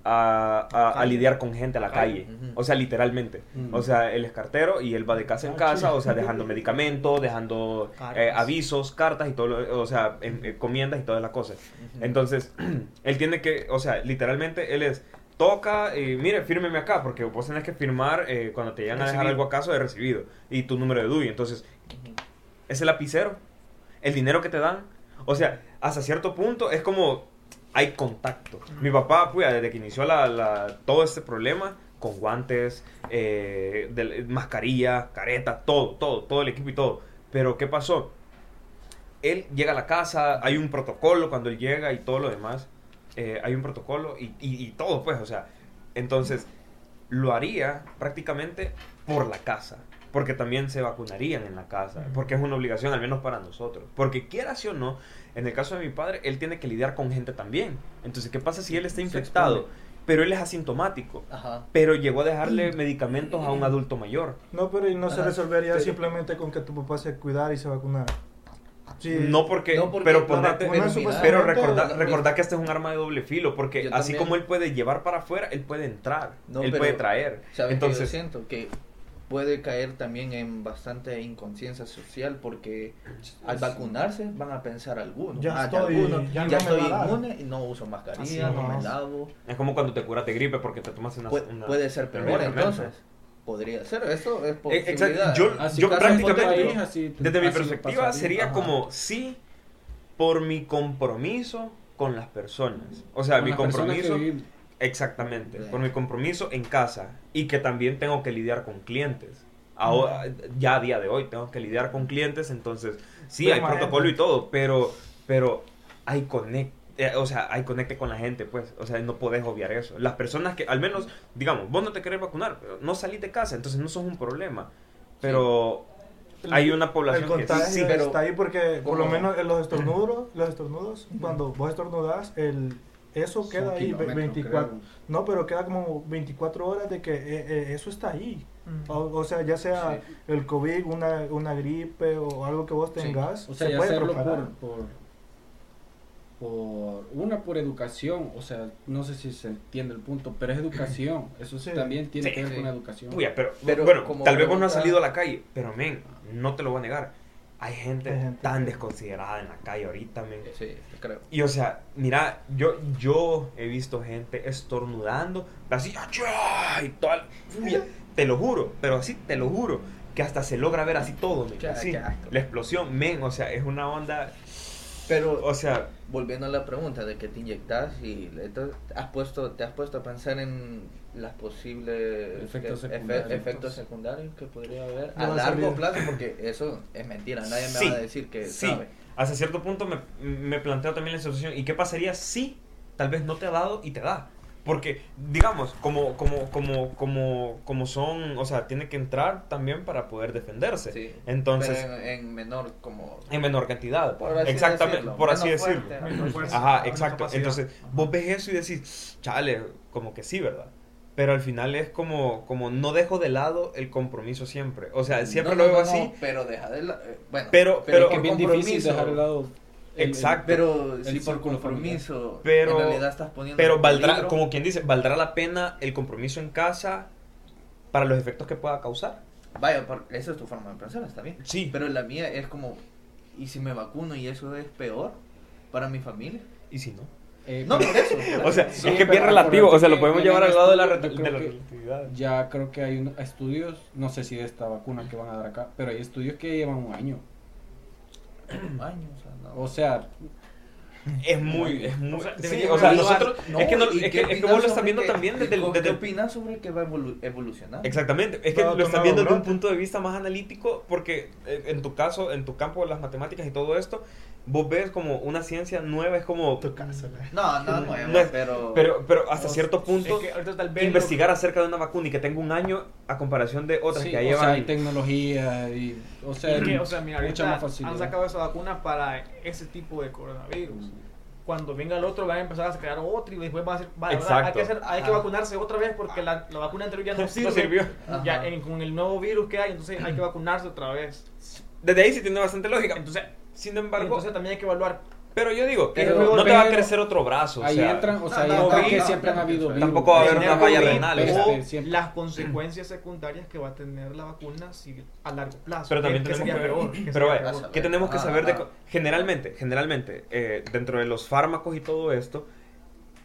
A, a- a lidiar con gente a la calle. O sea, literalmente. Mm. O sea, él es cartero y él va de casa en casa, o sea, dejando medicamentos, dejando eh, avisos, cartas y todo, lo- o sea, en- encomiendas y todas las cosas. Entonces, él tiene que, o sea, literalmente él es, toca, y mire, fírmeme acá, porque vos tenés que firmar eh, cuando te llegan a dejar algo acaso de recibido y tu número de DUI. Entonces, Ujú. ese lapicero, el dinero que te dan, o sea, hasta cierto punto es como hay contacto. Mi papá, pues, desde que inició todo este problema, con guantes, eh, mascarilla, careta, todo, todo, todo el equipo y todo. Pero, ¿qué pasó? Él llega a la casa, hay un protocolo cuando él llega y todo lo demás. eh, hay un protocolo y- y todo, pues, o sea. Entonces, lo haría prácticamente por la casa. Porque también se vacunarían en la casa. Porque es una obligación, al menos para nosotros. Porque quieras o no, en el caso de mi padre, él tiene que lidiar con gente también. Entonces, ¿qué pasa si él está infectado? Pero él es asintomático. Ajá. Pero llegó a dejarle medicamentos a un adulto mayor. No, pero y no se resolvería Pero- simplemente con que tu papá se cuidara y se vacunara. Sí. No porque, No porque pero ponete, pero recordar no, recordar que este es un arma de doble filo, porque Yo así también. como él puede llevar para afuera, él puede entrar, No, él pero, puede traer. ¿Sabes Entonces, qué yo siento? Que puede caer también en bastante inconsciencia social porque al vacunarse van a pensar algunos. Ya ah, estoy- algunos, ya ya, no me estoy inmune y no uso mascarilla, Así no me lavo. es como cuando te curas de gripe porque te tomas una... Pu- una- puede ser peor entonces. Podría ser, eso es Eh, posibilidad. exacto, yo- Así yo prácticamente- así- Desde mi perspectiva pasaría. sería Ajá. como sí por mi compromiso con las personas. O sea, Con mi compromiso exactamente, Bien. por mi compromiso en casa y que también tengo que lidiar con clientes. Ahora, ya a día de hoy tengo que lidiar con clientes, entonces sí hay Permanente. protocolo y todo, pero pero hay conect eh, o sea, hay conecte con la gente, pues, o sea, no podés obviar eso. Las personas que, al menos, digamos, vos no te querés vacunar, pero no salís de casa, entonces no sos un problema. Pero hay una El población que contagio sí, pero- está ahí porque por lo menos en los estornudos, los estornudos, cuando vos estornudas, el eso Son queda ahí ve- kilómetros, 24. creo. No, pero queda como 24 horas de que eh, eh, eso está ahí. Mm. O, o sea, ya sea el COVID, una, una gripe o algo que vos Sí. tengas, O sea, se ya puede hacerlo propagar. por, por, por una por educación, o sea, no sé si se entiende el punto, pero es educación, eso Sí. también tiene Sí, que ver sí. con la educación. Uy, pero, Pero bueno, como tal vez vos no has salido a la calle, pero men, no te lo voy a negar. Hay gente, Hay gente tan desconsiderada en la calle ahorita, men. Sí, creo. Y o sea, mira, yo, yo he visto gente estornudando, así, ¡achá! y toda, uy, te lo juro, pero así te lo juro, que hasta se logra ver así todo, así, la explosión, men, o sea, es una onda, Pero o sea, volviendo a la pregunta de que te inyectas y te has puesto te has puesto a pensar en las posibles Efectos que- efe- secundarios. efectos secundarios que podría haber No a largo plazo porque eso es mentira nadie me va a decir que sí, sabe hasta cierto punto me, me planteo también la situación, ¿y qué pasaría si tal vez no te ha dado y te da? Porque, digamos, como, como, como, como, como son, o sea, tiene que entrar también para poder defenderse. sí Entonces, pero en, en menor como en menor cantidad. Por así Exactamente, decirlo, por así decirlo. fuerza, Ajá, exacto. capacidad. Entonces, vos ves eso y decís, chale, como que sí, ¿verdad? Pero al final es como, como no dejo de lado el compromiso siempre. O sea, siempre No, lo veo no, así. no, pero deja de la- eh, bueno Pero- pero- Es por que es bien difícil compromiso- dejar de lado el- el- Exacto. pero el si por círculo compromiso Pero- en realidad estás poniendo Pero valdrá, peligro, como quien dice, valdrá la pena el compromiso en casa para los efectos que pueda causar. vaya por- esa es tu forma de pensar está bien Sí, Pero la mía es como, ¿y si me vacuno y eso es peor para mi familia? y si no. Eh, No, pero- por eso. O sea, Sí, es que es bien relativo. O sea, lo podemos llevar al lado de la, de la relatividad. Ya creo que hay un- estudios, no sé si de esta vacuna que van a dar acá, pero hay estudios que llevan un año. un año, o sea, no. O sea, es muy, es muy, O sea, sí, deberíamos o sea, evaluar- nosotros, es que, no, ¿y es qué que, es que opinas vos lo estás sobre viendo que- también desde el, ¿Qué desde opinas sobre que va evolu- evolucionando? Exactamente, es que lo estás nuevo viendo desde un punto de vista más analítico porque eh, en tu caso, en tu campo de las matemáticas y todo esto, vos ves como una ciencia nueva, es como... Tu casa, ¿no? No, no, no, No es- pero... Pero, pero hasta O- cierto punto, es que tal vez investigar acerca de una vacuna y que tenga un año a comparación de otras Sí, que ya o llevan... sea, hay tecnología y, o sea, Es que, o sea, mira, mucha más facilidad. han sacado esa vacuna para ese tipo de coronavirus. Cuando venga el otro, van a empezar a sacar otro y después va a ser. va- ahora hay, Exacto. que hacer- hay que Ajá. vacunarse otra vez porque la, la vacuna anterior ya no sirve. no sirvió. Ya en- con el nuevo virus que hay, entonces hay que vacunarse otra vez. Desde ahí sí tiene bastante lógica. Entonces, Sin embargo, entonces también hay que evaluar. pero yo digo, que Pero- no te va a crecer otro brazo. o ahí sea, entran, o sea, ahí no, entran no, que no, siempre han habido virus. tampoco va a haber una falla renal, O siempre. las consecuencias secundarias que va a tener la vacuna si, a largo plazo. Pero también que, tenemos sería que ver- peor, que pero. ¿qué tenemos que Ah, saber de ah. generalmente, generalmente eh, dentro de los fármacos y todo esto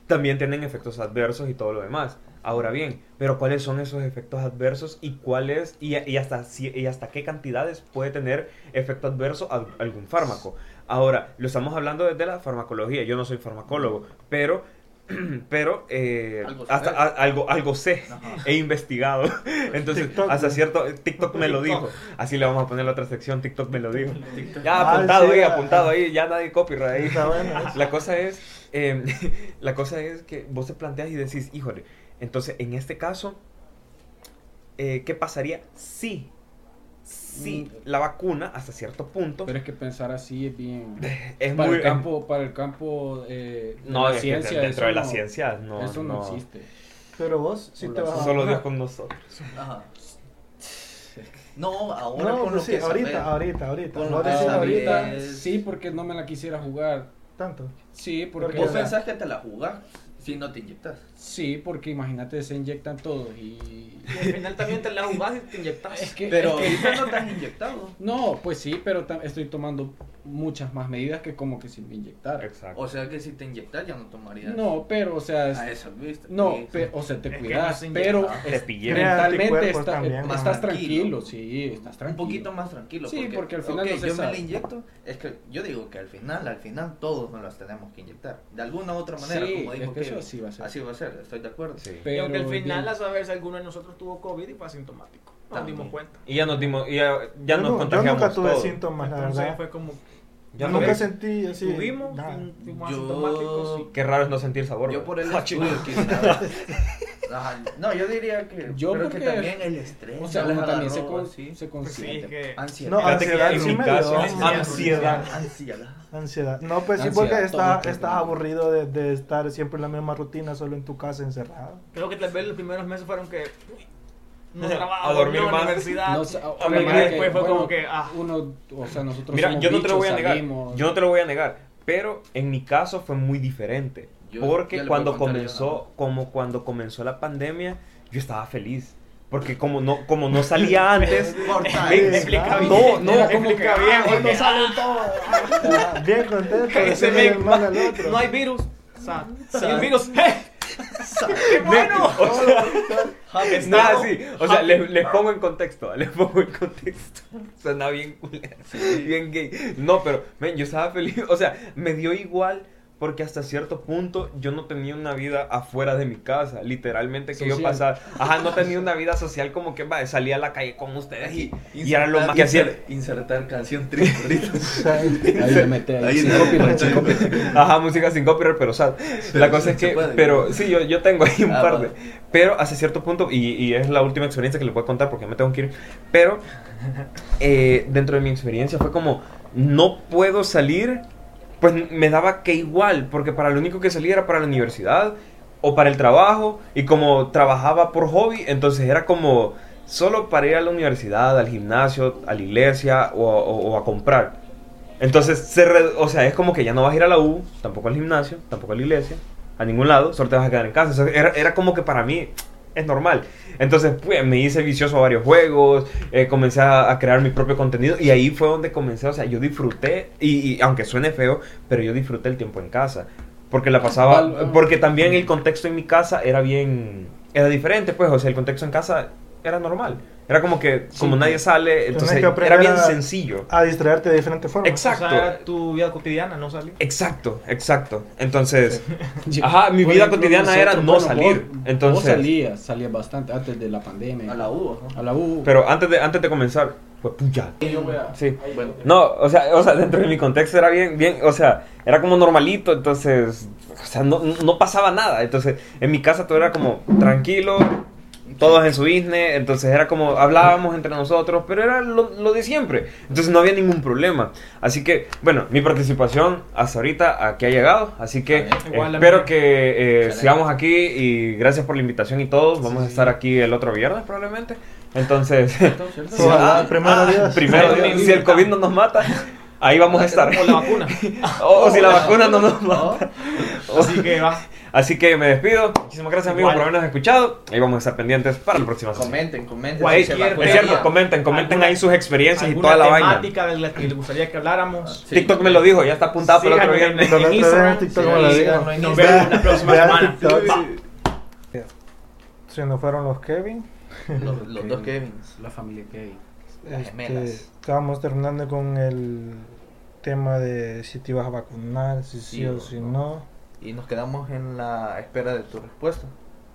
también tienen efectos adversos y todo lo demás. Ahora bien, pero ¿cuáles son esos efectos adversos y cuáles y, y hasta si- y hasta qué cantidades puede tener efecto adverso al- algún fármaco? Ahora, lo estamos hablando desde la farmacología. Yo no soy farmacólogo, pero pero eh, Algo hasta a- algo algo sé, Ajá. he investigado. Entonces, TikTok, hasta cierto TikTok me lo TikTok. dijo. Así le vamos a poner la otra sección, TikTok me lo dijo. Ya Ah, apuntado sí, ahí, ah, apuntado ah. ahí, ya nadie copyright ahí. Está bueno eso. La cosa es, eh, la cosa es que vos te planteas y decís, híjole, entonces en este caso, eh, ¿qué pasaría si, si Mm. la vacuna hasta cierto punto Pero es que pensar así es bien. es para muy el campo, para el campo eh, de no la es que ciencia, dentro de la no- ciencia no, eso no, no. existe. Pero vos sí te vas a Solo Dios con nosotros. Ajá. No, ahora No, con pues lo sí, que ahorita, ahorita, ahorita. Ahorita es- Sí, porque no me la quisiera jugar. Tanto. Sí, porque. ¿Vos o sea, pensás que te la jugás si no te inyectas? Sí, porque imagínate, se inyectan todos y. Y al final también te la jugás y te inyectas. Es que, Pero es que- no te has inyectado. no, pues sí, pero estoy tomando muchas más medidas que como que si me inyectara. Exacto. O sea que si te inyectas ya no tomarías No, pero, o sea, es- a eso, ¿viste? no, Sí. pe- o sea, te cuidas, no se pero es- mentalmente está- también, estás más tranquilo. tranquilo. sí, estás tranquilo. Un poquito más tranquilo. Sí, porque al final ok, no se yo me la inyecto. Es que yo digo que al final, al final todos nos las tenemos que inyectar. De alguna u otra manera, Sí, como dijo es que Kevin. eso así va a ser. Así va a ser, estoy de acuerdo. Sí. y Pero aunque al final, bien. a saber si alguno de nosotros tuvo COVID y fue asintomático. Nos dimos cuenta. Y ya nos dimos, y ya, nos no- yo contagiamos nunca tuve todos. síntomas, la Entonces verdad. fue como. Ya nunca no- sentí así. Tuvimos, Yo- Qué raro es no sentir sabor. Yo por el Ah, estudio No, yo diría que. Yo creo porque- que también el estrés. O sea, uno también se, con, se Pues sí, consiente. que. Ansiedad. No, ansiedad en sí mi me caso, dio. ansiedad. Ansiedad. Ansiedad. No, pues sí, Ansiedad, porque está, el estás tiempo. aburrido de, de estar siempre en la misma rutina, solo en tu casa encerrado. Creo que tal vez los primeros meses fueron que. uy, No A trabajo, dormir no, más. universidad. No que después fue bueno, como que. Ah, uno, o sea, nosotros Mira, somos yo no te lo voy a negar. salimos. Yo no te lo voy a negar. Pero en mi caso fue muy diferente. Yo- porque cuando comenzó, como cuando comenzó la pandemia, yo estaba feliz. Porque como no, como no salía antes. Explica bien. No, no, Era como explica que, bien. ah, porque- salen Ah, Bien contento de Ese ser el men, mal al otro. No hay virus. Virus. ¡eh! ¡Qué bueno! O sea, no. así. O sea, les, les pongo en contexto. Les pongo en contexto. Suena bien culero. Bien gay. No, pero, ven, yo estaba feliz. O sea, me dio igual. Porque hasta cierto punto yo no tenía una vida afuera de mi casa. Literalmente que yo pasaba. Ajá, no tenía una vida social como que va, salía a la calle con ustedes y, y era lo más que hacía. inser- Insertar canción triste ahorita. O sea, Ahí le mete ahí. Ahí sin copyright, sin copyright. Ajá, música sin copyright, pero sad. La cosa es que, puede. pero sí, yo, yo tengo ahí un Ah, par va. de. Pero hasta cierto punto, y, y es la última experiencia que les voy a contar porque me tengo que ir. Pero eh, dentro de mi experiencia fue como, no puedo salir, pues me daba que igual, porque para lo único que salía era para la universidad o para el trabajo, y como trabajaba por hobby, entonces era como solo para ir a la universidad, al gimnasio, a la iglesia o, a comprar. Entonces, se re- o sea, es como que ya no vas a ir a la U, tampoco al gimnasio, tampoco a la iglesia, a ningún lado, solo te vas a quedar en casa. Era, era como que para mí es normal. Entonces, pues, me hice vicioso a varios juegos, eh, comencé a, a crear mi propio contenido y ahí fue donde comencé, o sea, yo disfruté, y, y aunque suene feo, pero yo disfruté el tiempo en casa. Porque la pasaba, porque también el contexto en mi casa era bien, era diferente, pues, o sea, el contexto en casa era normal. Era como que, como nadie sale, entonces que era bien a- sencillo. A distraerte de diferentes formas. Exacto. O sea, era tu vida cotidiana, no salir. Exacto, exacto. Entonces, ajá, mi vida cotidiana era no bueno, salir. vos- Entonces, Vos salías, salías bastante antes de la pandemia. A la U, ajá. A la U. pero antes de, antes de comenzar, pues puya. Sí. Bueno, No, o sea, o sea, dentro de mi contexto era bien, bien, o sea, era como normalito, entonces, o sea, no, no pasaba nada. Entonces, en mi casa todo era como tranquilo, todos en su business, entonces era como hablábamos entre nosotros, pero era lo, lo de siempre. Entonces no había ningún problema. Así que, bueno, mi participación hasta ahorita aquí ha llegado, así que. Igual espero que eh, sigamos aquí y gracias por la invitación y todos. Vamos a Sí. estar aquí el otro viernes probablemente. Entonces. Sí, ah, primero Dios. primero Dios, Dios. si el COVID no nos mata, ahí vamos a estar. O la vacuna. O, o si la vacuna no nos mata. Así que va. Así que me despido. Muchísimas gracias amigos Igual. por habernos escuchado. Ahí vamos a estar pendientes para la próxima sesión. Comenten, comenten. Cualquier si Es cierto, comenten, comenten ¿Alguna- ahí sus experiencias y ¿Alguna toda la vaina. temática de la que les gustaría que habláramos? Sí. TikTok me lo dijo, ya está apuntado para el otro en en Instagram. TikTok Sí, me lo sí, en Nos vemos la próxima semana. Se nos fueron los Kevin. Los, los dos Kevins. La familia Kevin. Las Este, gemelas. estábamos terminando con el tema de si te ibas a vacunar, si sí, Sí o o si no. Y nos quedamos en la espera de tu respuesta.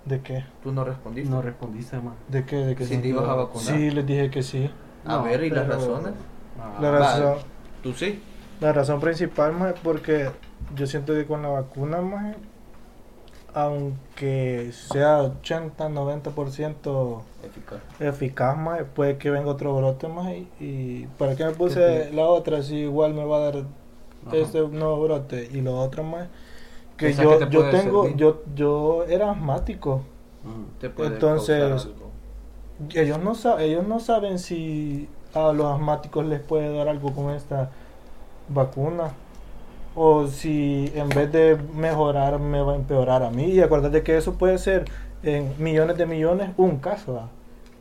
¿De qué? Tú no respondiste. No respondiste, man. ¿De qué? ¿De qué Si te ibas a vacunar. Sí, les dije que sí. A No, ver, ¿y las razones? Ah, La va. razón, Tú sí. la razón principal, más porque yo siento que con la vacuna, más aunque sea 80, 90% Eficaz. eficaz, más puede que venga otro brote más y, y ¿para qué me puse la otra si igual me va a dar Ajá. este nuevo brote y lo otro más que yo que te yo tengo servir. yo yo era asmático. Te puede Entonces- ellos no sa- ellos no saben si a los asmáticos les puede dar algo con esta vacuna. O si en vez de mejorar me va a empeorar a mí. Y acuérdate que eso puede ser en millones de millones un caso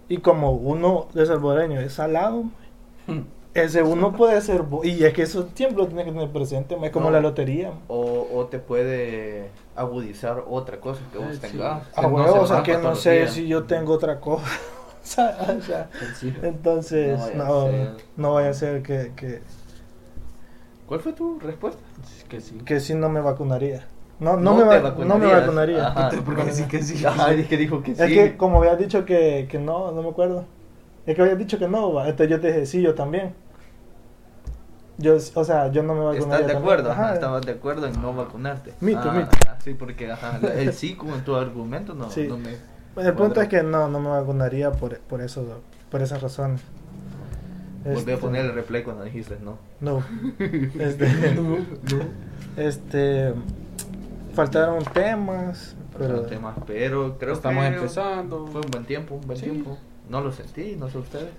y como uno de salvadoreño es salado ese uno puede ser bo- y es que eso siempre lo tienes que tener presente es como No. la lotería O, o te puede agudizar otra cosa que vos Eh, sí. tengas. a No huevo, se o sea que no sé si yo tengo otra cosa o sea, Sí. Entonces, No vaya no, a ser. no vaya a ser que, que, ¿Cuál fue tu respuesta? Que sí. que sí no me vacunaría. No, no, No me, va- no me vacunaría. Ajá. Porque sí que sí. Ajá, es que dijo que sí. Es que como habías dicho que, que no, no me acuerdo. Es que habías dicho que no, va. entonces yo te dije, sí, yo también. Yo, o sea, yo no me vacunaría. ¿Estás de también. acuerdo? Ajá. Estabas de acuerdo en no vacunarte. Mito, Ah, mito. Sí, porque ajá, el sí con tu argumento no, Sí. no me... El punto cuadra. es que no, no me vacunaría por, por eso, por esas razones. Volví a Este, poner el replay cuando dijiste no. No. Este, este faltaron temas, Pero, pero temas, pero creo Estamos que empezando. fue un buen tiempo, un buen Sí. tiempo. No lo sentí, no sé ustedes.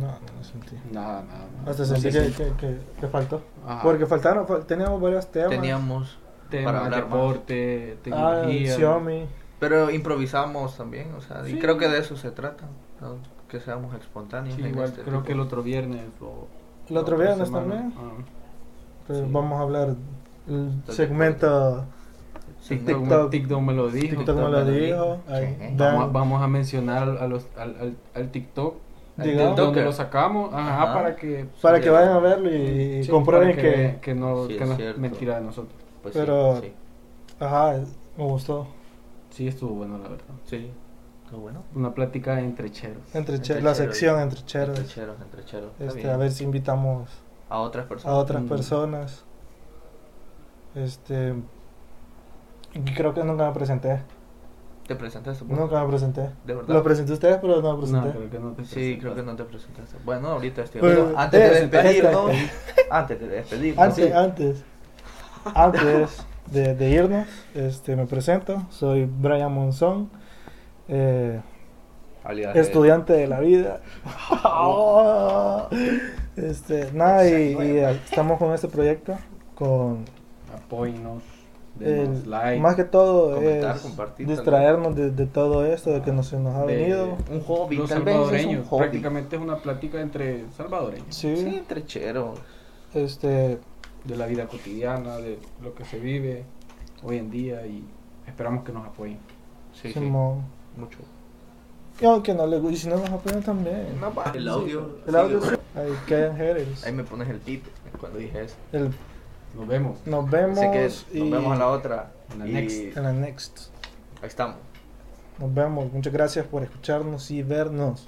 no, no lo sentí. Nada, nada. nada. Hasta No sentí que, que, que, que faltó. Ajá. Porque faltaron, fal- teníamos varios temas. Teníamos Temas, para hablar más. deporte, ah, tecnología. Xiaomi. Pero improvisamos también, o sea, y creo que de eso se trata, ¿no? que seamos espontáneos. Sí, igual este creo tipo. que el otro viernes o El otro viernes semana. también. Ah. Pues Sí. Vamos a hablar el segmento. Sí, TikTok. TikTok, TikTok me lo dijo. TikTok me lo dijo. Ahí, Vamos vean. Vamos, vamos a mencionar a los, al, al, al TikTok donde lo sacamos ajá, Ajá. para que Para que vayan a verlo y, y sí, comprueben que, que no, Sí, que es no es cierto. mentira de nosotros. Pues Pero- sí, Ajá, me gustó. Sí, estuvo bueno, la verdad. sí. Todo bueno. Una plática entre cheros. Entre Entre che- la cheros. sección entre cheros. Entre cheros, entre cheros. Este, a ver si invitamos a otras a personas. otras Mm. personas. Este. Y Creo que nunca me presenté. ¿Te presentaste? Nunca me presenté. ¿De verdad? Lo presenté a ustedes, pero no me No, presenté. creo que no te Sí, creo que no te presentaste. Bueno, ahorita estoy Bueno, hablando. Antes de eh, despedirnos, eh, antes de despedirnos, Antes, sí. antes, antes de, de irnos, este, me presento. Soy Brian Monzón, eh, de- estudiante de la vida. este, nada, y, y estamos con este proyecto. Con Apóyennos, denos el- like. más que todo Comentar, es compartir, distraernos de, de todo esto, de que nos, se nos ha de venido. Un hobby, los tal vez es un salvadoreños. hobby. Prácticamente es una plática entre salvadoreños. Sí, Sí, entre cheros. este, De la vida cotidiana, de lo que se vive hoy en día y esperamos que nos apoyen. Sí, sí, mucho. Y aunque no le guste, y si no nos apoyan también. No. El audio. El audio, sí, sí. Ahí que hayan haters. Ahí me pones el tip cuando dije eso. El- Nos vemos nos vemos. Así que y nos vemos a la otra. En la y next. en la next. ahí estamos. Nos vemos. Muchas gracias por escucharnos y vernos.